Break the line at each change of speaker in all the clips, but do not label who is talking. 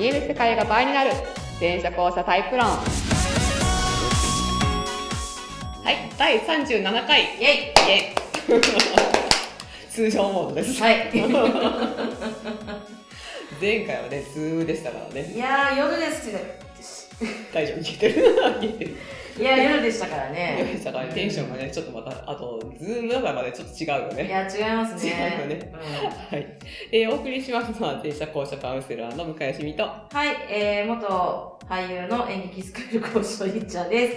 見える世界が倍になる。電車交差タイプ論。はい第37回。
イェイ。
イエイ。通常モードです。
はい。
前回はね通でしたからね。
いやー、夜です
大丈夫？聞いてる？聞いてる
いや、夜でしたから
夜
ね。
でしたからテンションがねちょっとまたあとズームだからまでちょっと違うよね。
いや、違いますね。
違うよね。はい、えー、お送りしますのは電車校舎カウンセラーの向井しみと。は
はい、えー、元俳優の演劇スクール講師のりっちゃんです。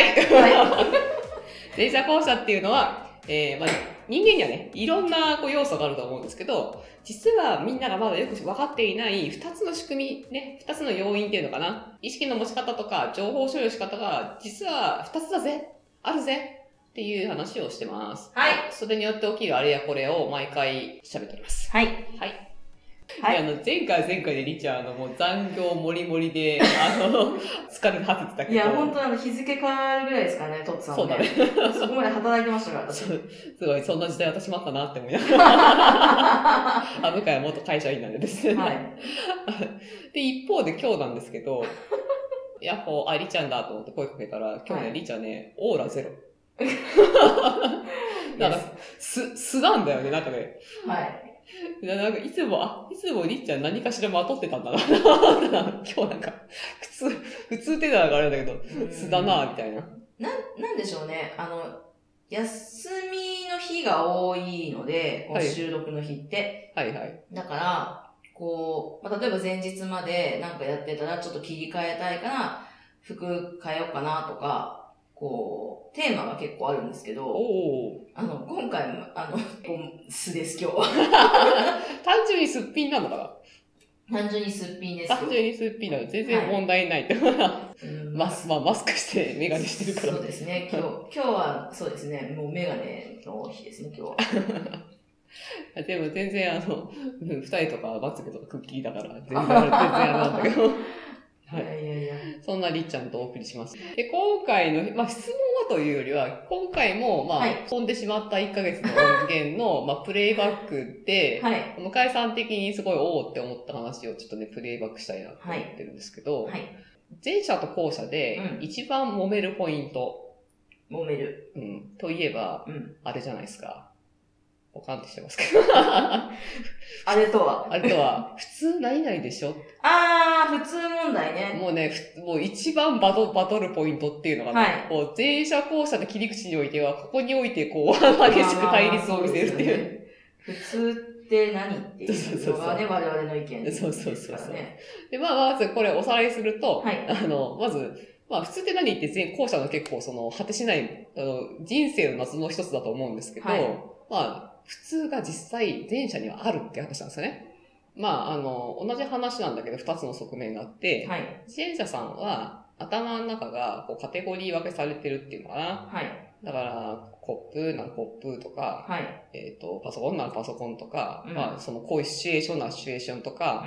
い、
は
電車校舎っていうのは、えーまあ、人間にはねいろんなこう要素があると思うんですけど実はみんながまだよく分かっていない2つの仕組みね2つの要因っていうのかな意識の持ち方とか情報処理の仕方が実は2つだぜあるぜっていう話をしてます。
はい。
それによって起きるあれやこれを毎回喋っております。
はい。
はい。
はい。
であの前回前回でりっちゃんあのもう残業もりもりであの 疲れ果ててたけど。
いや、本当あの、日付変わるぐらいですかね、とっつさんも
そうだね。
そこまで働いてましたから、
すごいそんな時代私もあったなって思いながら。あ向井は元会社員なんでです。ね、
はい。
で一方で今日なんですけどやっほありちゃんだと思って声かけたら今日ね、
はい。
りちゃんねオーラゼロ。なんかす素なんだよねなんかね。
はい。
なんかいつも、あ、いつもりっちゃん何かしらまとってたんだな。今日なんか、普通、普通ってのがあれだけど、素だな、みたいな。
な、なんでしょうね。あの、休みの日が多いので、収録の日って。
はいはい。
だから、こう、まあ、例えば前日までなんかやってたらちょっと切り替えたいから、服変えようかなとか、こう、テーマが結構あるんですけど。あの、今回も、あの、素です、今日は。
単純にすっぴんなのか
単純にすっぴんです
単純にすっぴんなの。全然問題ないって。
うん
マス、まあ、マスクしてメガネしてるから。
そうですね、今日、今日はそうですね、もうメガネの日ですね、今日は。
でも全然あの、うん二人とかまつげとかクッキーだから、全然あれ、全然あれなんだけど。はい
いやいやいや。
そんなりっちゃんとお送りします。で、今回の、まあ、質問はというよりは、今回も、まあ、
はい
飛んでしまった1ヶ月の 音源の、まあ、プレイバックで、
はい。
向井さん的にすごいおおって思った話をちょっとね、プレイバックしたいなと思ってるんですけど、
はい。
前者と後者で
うん
一番揉めるポイント、
揉める。
うん、といえば、
うん。
あれじゃないですか。ポカンってしてますけ
あれとは？
ど。あれとは、普通何々でしょ？
あー、普通問題ね。
もうね、ふもう一番バトバトるポイントっていうのがね、
はい
こう前者後者の切り口においては、ここにおいてこう、激しく対立を見せるっていう。
う。普通って何っていうのがね、我々の意見です
そうそうそうそう。で、まあ、まずこれおさらいすると、
はい
あの、まず、まあ、普通って何って前後者の結構その、果てしない、あの、人生の謎の一つだと思うんですけど、
はい
まあ、普通が実際前者にはあるって話なんですよね。まあ、あの、同じ話なんだけど、二つの側面があって、
はい。
前者さんは頭の中がこうカテゴリー分けされてるっていうのかな。
はい。
だから、コップならコップとか、
はい。
えっ、と、パソコンならパソコンとか、
うん
まあ、そのこういうシチュエーションならシチュエーションとか、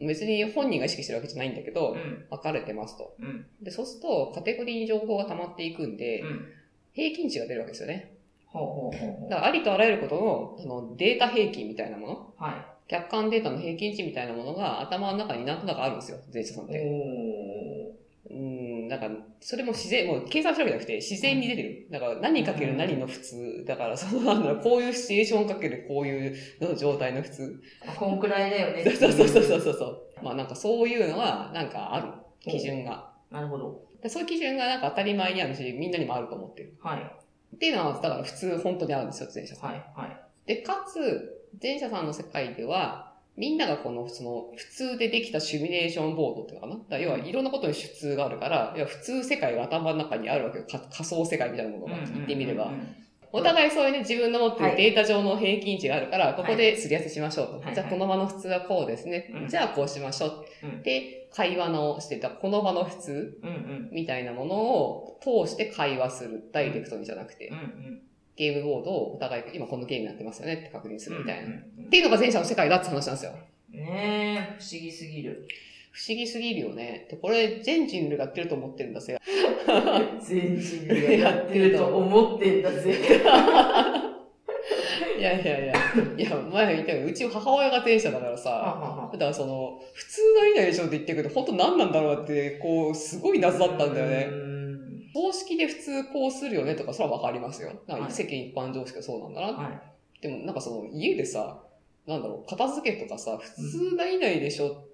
うん。
別に本人が意識してるわけじゃないんだけど、
うん。
分かれてますと。
うん。
で、そうすると、カテゴリーに情報が溜まっていくんで、
うん。
平均値が出るわけですよね。
ほうほうほう。
だから、ありとあらゆることの、あの、データ平均みたいなもの、
は
客観データの平均値みたいなものが頭の中になんとなくあるんですよ、前者さんっ
い。
て。
お
うん、なんか、それも自然、もう計算したわけじゃなくて、自然に出てる。だから、何かける何の普通。だから、その、なんだろう、こういうシチュエーションかけるこういうの状態の普通。
ー。こんくらいだよね。
そうそうそうそうそうそう。まあなんかそういうのは、なんかある。基準が。
なるほど。
でそういう基準がなんか当たり前にあるし、みんなにもあると思ってる。
はい。
っていうのは、だから普通本当にあるんですよ、前者さん。
はい。はい。
で、かつ、前者さんの世界では、みんながこの、その、普通でできたシミュレーションボードっていうのかな？だ要はいろんなことに普通があるから、要は普通世界が頭の中にあるわけよ。か仮想世界みたいなものが言ってみれば。
うんうんうん
お互いそういうね、自分の持って
はい
るデータ上の平均値があるから、ここですり合わせしましょうと。
はい
じゃあ、この場の普通はこうですね。
うん
じゃあ、こうしましょう。
うん
で、会話のしてた、この場の普通。みたいなものを通して会話する。ダイレクトにじゃなくて
うん。うん。
ゲームボードをお互い、今このゲームやってますよねって確認するみたいな。っていうのが前者の世界だって話なんですよ。
ねえ、不思議すぎる。
不思議すぎるよね。で、これ全人類がやってると思ってるんだぜ。
全人類がやってると思ってんだぜ。
い いやいやいや、いや、前言ったように、うち母親が前者だから
は
さ、
は
だからその、普通のいないでしょって言ってるけど、本当何なんだろうって、こう、すごい謎だったんだよね。
ね。
常識で普通こうするよねとか、それはわかりますよ。なんか
はい
世間一般常識がそうなんだな。
はい。
でもなんかその、家でさ、なんだろう、片付けとかさ、普通ないないでしょ、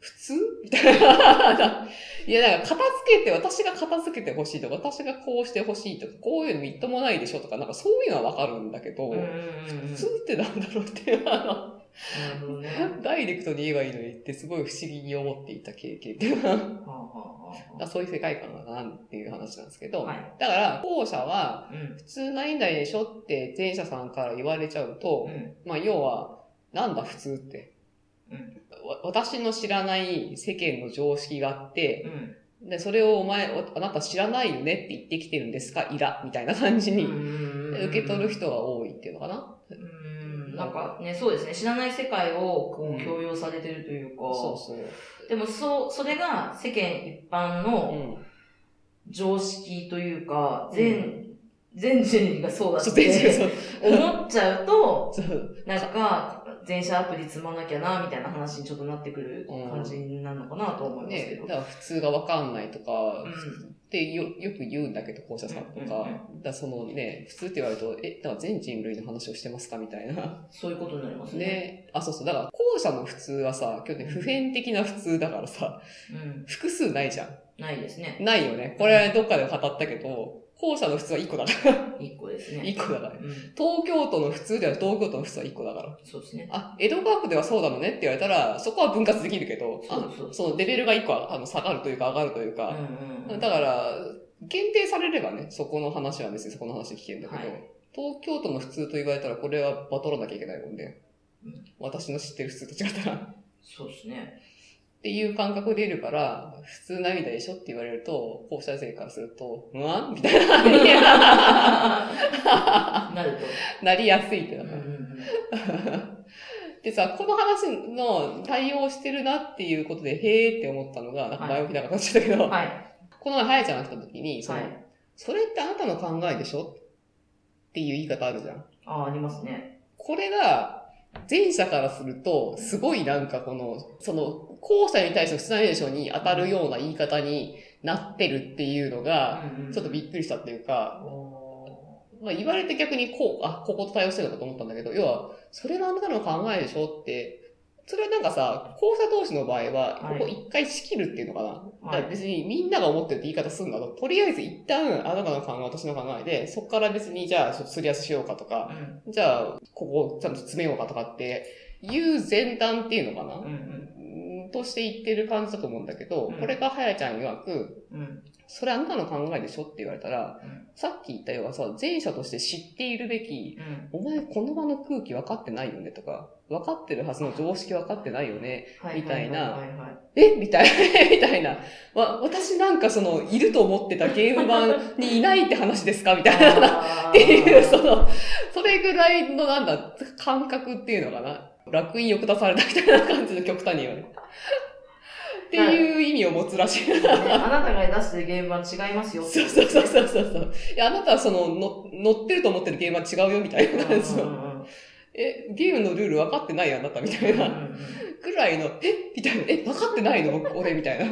普通？みたいな。いや、なんか片付けて、私が片付けてほしいとか、私がこうしてほしいとか、こういうのみっともないでしょとか、なんかそういうのはわかるんだけど。普通ってなんだろうっていう、あ
なるほどね。
の、ダイレクトに言えばいいのにってすごい不思議に思っていた経験っていうか、そういう世界観だなっていう話なんですけど、
あはい。
だから、後者は、
うん。
普通ないんだでしょって前者さんから言われちゃうと、
うん。
まあ、要は、なんだ普通って。私の知らない世間の常識があって、
うん。
で、それをお前、おあなた知らないよねって言ってきてるんですか？いら、みたいな感じに受け取る人が多いっていうのかな？
うん。なんかね、そうですね。知らない世界をこ
うん
う強要されてるというか、
そうそう。
でもそう、それが世間一般
う
の
ん。
常識というか、全、全人類がそうだって。思っちゃうと。なんか、全社アプリ積まなきゃな、みたいな話にちょっとなってくる感じになるのかなと思いますけ
ね、
ど。
だから普通がわかんないとか、
うん
ってよよく言うんだけど、校舎さんとか、
うんうんうん
だそのね、普通って言われると、え、だから全人類の話をしてますかみたいな。
そういうことになりますね。
ね。あ、そうそう。だから、後者の普通はさ、今日ね、普遍的な普通だからさ、
うん。
複数ないじゃん。
ないですね。
ないよね。これはどっかで語ったけど、後者の普通は1個だから。
一個ですね。
1個だから。
うん。
東京都の普通では東京都の普通は1個だから。
そうですね。
あ、江戸川区ではそうなのねって言われたら、そこは分割できるけど、あ
そうそう
そのレベルが1個はあの下がるというか上がるという
うん
か、
うんうん。
だから、限定されればね、そこの話は別にそこの話聞けるんだけど、
はい
東京都の普通と言われたらこれはバトらなきゃいけないもんね。
うん
私の知ってる普通と違ったら。っ
そうですね。
ていう感覚でいるから、普通涙でしょって言われると、放射勢からすると、うわん？みたいな。
なると。
なりやすいってな でさ、この話の対応してるなっていうことで、へーって思ったのが、なんか前置きなかったっちゃったけど、
はい。
この前、はやちゃんが来た時に、その、
はい。
それってあなたの考えでしょ？っていう言い方あるじゃん。
ああ、ありますね。
これが、前者からすると、すごいなんかこの、その、後者に対しての普通でしょに当たるような言い方になってるっていうのが、ちょっとびっくりしたっていうか、まあ言われて逆にこう、あ、ここと対応してるのかと思ったんだけど、要は、それがあなたの考えでしょって、それはなんかさ、後者同士の場合は、
はい
ここ一回仕切るっていうのかな？
はい
だから別にみんなが思ってるって言い方するんだと、とりあえず一旦、あなたの考え、私の考えで、そこから別にじゃあ、すり合わせしようかとか、
うん。
じゃあ、ここちゃんと詰めようかとかっていう前段っていうのかな、
うんうん。
うんとして言ってる感じだと思うんだけど、
うん
これがはやちゃん曰く、
うん。
それあなたの考えでしょって言われたら、
うん
さっき言ったようなさ、前者として知っているべき、
うん。
お前この場の空気分かってないよねとか、分かってるはずの常識分かってないよね。
は
みたいなえ？みたいな、みたいな。わ、私なんかその、いると思ってたゲーム版にいないって話ですか？みたいな。っていう、その、それぐらいのなんだ、感覚っていうのかな。楽印を下されたみたいな感じの極端に言われる。っていう意味を持つらしい。
ねあなたが出してるゲームは違いますよ。
そうそうそうそうそう。いや、あなたはその、の乗ってると思ってるゲームは違うよみたいな感じの。え、ゲームのルール分かってないあなたみたいな。ぐらいの、えみたいな。え、分かってないの？僕、俺みたいな。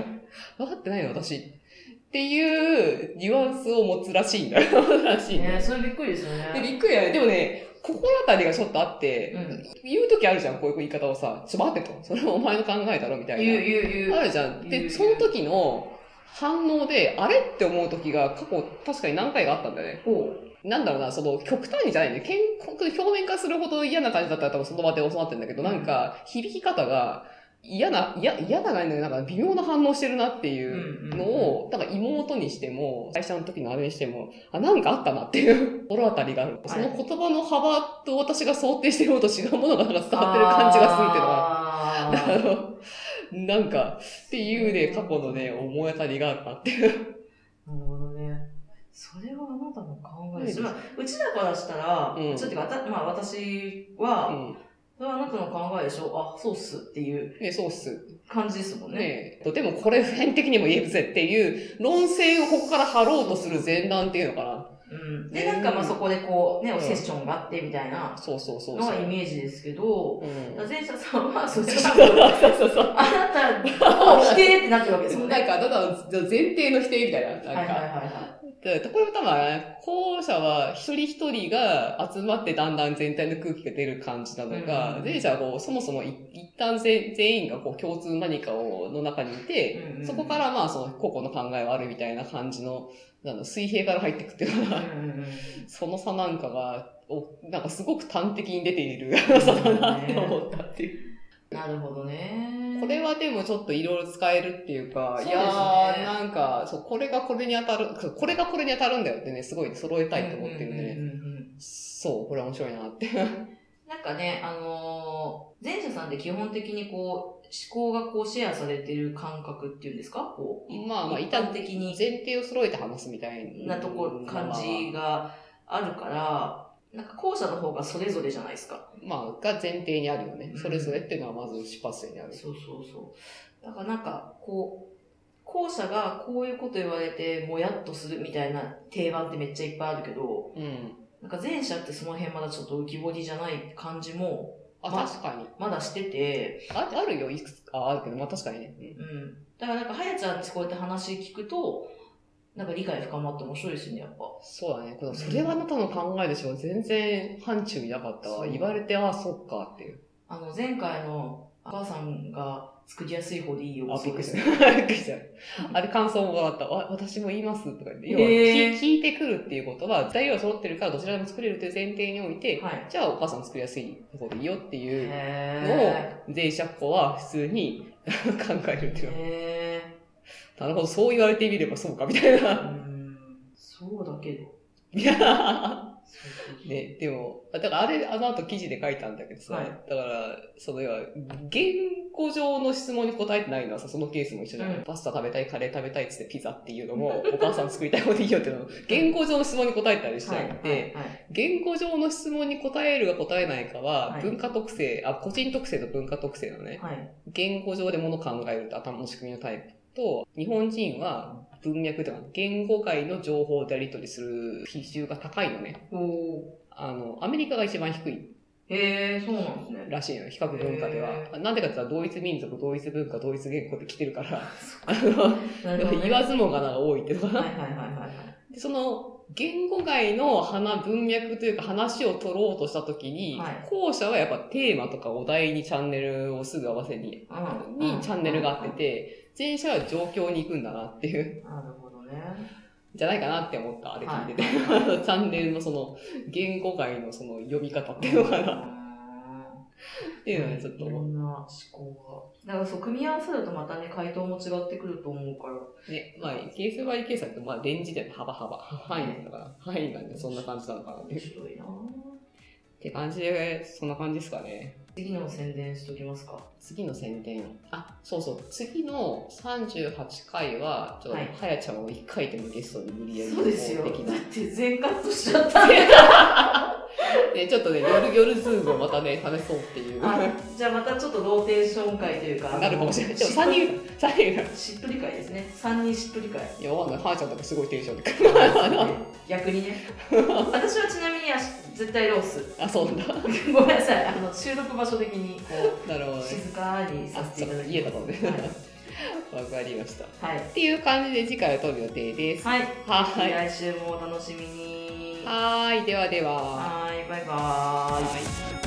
分かってないの？私。っていうニュアンスを持つらしいんだよ。らしい
ねそれびっくりですよ
で、
ね。
びっくりだよね。でもね、心当たりがちょっとあって、
うん
言うときあるじゃん、こういう言い方をさ。ちょ待ってと。それはお前の考えだろみたいな。
言う言う言う。
あるじゃん。で、その時の反応で、あれって思う時が過去確かに何回かあったんだよね。
ほ
なんだろうな、その極端にじゃないね。健康表面化するほど嫌な感じだったら多分その場で教わってるんだけど、なんか響き方が嫌な、嫌、嫌な感じでなんか微妙な反応してるなっていうのを、だから妹にしても、会社の時のあれにしても、あ、なんかあったなっていう。心当たりがある。その言葉の幅と私が想定してるのと違うものがなんか伝わってる感じがするっていうのが、
あ
あの、なんか、っていうね、過去のね、思い当たりがあるなっていう。
それはあなたの考えです。まあ、うちらからしたら、
うん
うちらっていうか、あたまあ私
う
は、
ん。
それはあなたの考えでしょ？あ、そうっすっていう
ね、そうっす。
感じですもんね。
ねえ。でもこれ普遍的にも言えるぜっていう論戦をここから張ろうとする前段っていうのかな。
うん。で、なんかまあそこでこう、ね、
うん
セッションがあってみたいな
そうそうそう
の。がイメージですけど、
うん。
前者さんは、それ
そう
は、
そうそう。
あなたを否定ってなってるわけですもんね。
なんか、ただの前提の否定みたいな。なんか、
はいはいはいは
でこれも多分、後者は一人一人が集まってだんだん全体の空気が出る感じなのが、
うん
前者はこうそもそもい一旦全全員がこう共通何かをの中にいて、
うんうん
そこからまあその個々の考えはあるみたいな感じの、なんだ水平から入っていくっていうのが、
い。うんうんうん
その差なんかが、おなんかすごく端的に出ている 差だなって思ったっていう。
なるほどね。
これはでもちょっといろいろ使えるっていうか、
そうね
いやー、なんか、そう、これがこれに当たる、これがこれに当たるんだよってね、すごい揃えたいと思ってるんでね。そう、これ面白いなって。
なんかね、あのー前者さんって基本的にこう、思考がこうシェアされてる感覚っていうんですか？こう、
まあまあ、
一般的に
前提を揃えて話すみたい
なとこ、感じがあるから、なんか後者の方がそれぞれじゃないですか。
まあ、が前提にあるよね
う。ん
それぞれっていうのはまず出発点にある。
そうそうそう。だからなんか、こう、後者がこういうこと言われて、もやっとするみたいな定番ってめっちゃいっぱいあるけど、
うん。
なんか前者ってその辺まだちょっと浮き彫りじゃない感じも、
あ、
まあ
確かに。
まだしてて、
ああるよ、いくつか。あ、あるけど、まあ確かにね。
うん。だからなんか、はやちゃんってこうやって話聞くと、なんか理解深まって面白いですよね、やっぱ。
そうだね。それはあなたの考えでしょ。全然範疇になかったわ。言われて、ああ、そっかっていう。
あの、前回のお母さんが作りやすい方でいいよ。
あ、びっくりした。びっくりした。あれ感想もらった。わ私も言いますとか言って。要は、
へー
聞聞いてくるっていうことは、材料が揃ってるからどちらでも作れるという前提において、
はい。
じゃあお母さん作りやすい方でいいよっていうのを
へ、
前者っ子は普通に 考えるっていうなるほど、そう言われてみればそうか、みたいな。
ん。そうだけど。
いやね、でも、だからあれ、あの後記事で書いたんだけどさ、
はい
だから、その要は、言語上の質問に答えてないのはさ、そのケースも一緒じゃない、
うん
パスタ食べたい、カレー食べたいっつってピザっていうのも、お母さん作りたい方でいいよっていうのも、言語上の質問に答えたりして、
はい。はい
言語上の質問に答えるか答えないかは
は、い
文化特性、あ、個人特性と文化特性のね、
はい。
言語上でものを考えるって頭の仕組みのタイプと、日本人は文脈とか、言語外の情報でやり取りする比重が高いのね。あの、アメリカが一番低い
へー、そうなんですね。
らしいのよ、比較文化では。なんでかって言ったら、同一民族、同一文化、同一言語って来てるから、あの、
ね
言わずもがなが多いっていうのか
はいはいはいはい。
でその、言語外の花、文脈というか話を取ろうとしたときに、
はい。
後者はやっぱテーマとかお題にチャンネルをすぐ合わせに、
うん。
にチャンネルがあってて、前者は状況に行くんだなっていう、
なるほどね。
じゃないかなって思った、あれ聞いてて。チャンネルのその、言語外のその読み方っていうのかなっていうのね、ちょっと
いろんな思考が。だからそう、組み合わせるとまたね、回答も違ってくると思うから。
ね、まあ、ケースバイケースだと、まあ、レンジで幅幅、範囲なんだから、範囲がね、そんな感じなのかなっていう。
面白いな
って感じで、そんな感じですかね。
次の宣伝しときますか。
次の宣伝。あ、そうそう。次の38回は、ちょっと、
は
やちゃんを1回でもゲストに無理やり
そうですよ。だ。って全カットしちゃった。
で、ちょっとね、夜、夜ズームをまたね、試そうっていう。
あじゃあまたちょっとローテンション会というか。
なるかもしれない。でも
しっと
3人、3人が。
しっとり会ですね。3人しっとり会。
いや、わかんない。はやちゃんとかすごいテンションで。
逆にね。私はちなみにあ絶対ローっす。
あ、そうなんだ。
ごめんなさい。あの収録場所的にこう
なるほどね。
静かにさ
あ、
せていただきます。
家だとね。
はい
わかりました。
はい。
っていう感じで次回を撮る予定です。
はい。
はい。
来週もお楽しみに。
はーい。ではでは。
バイバーイ。
はい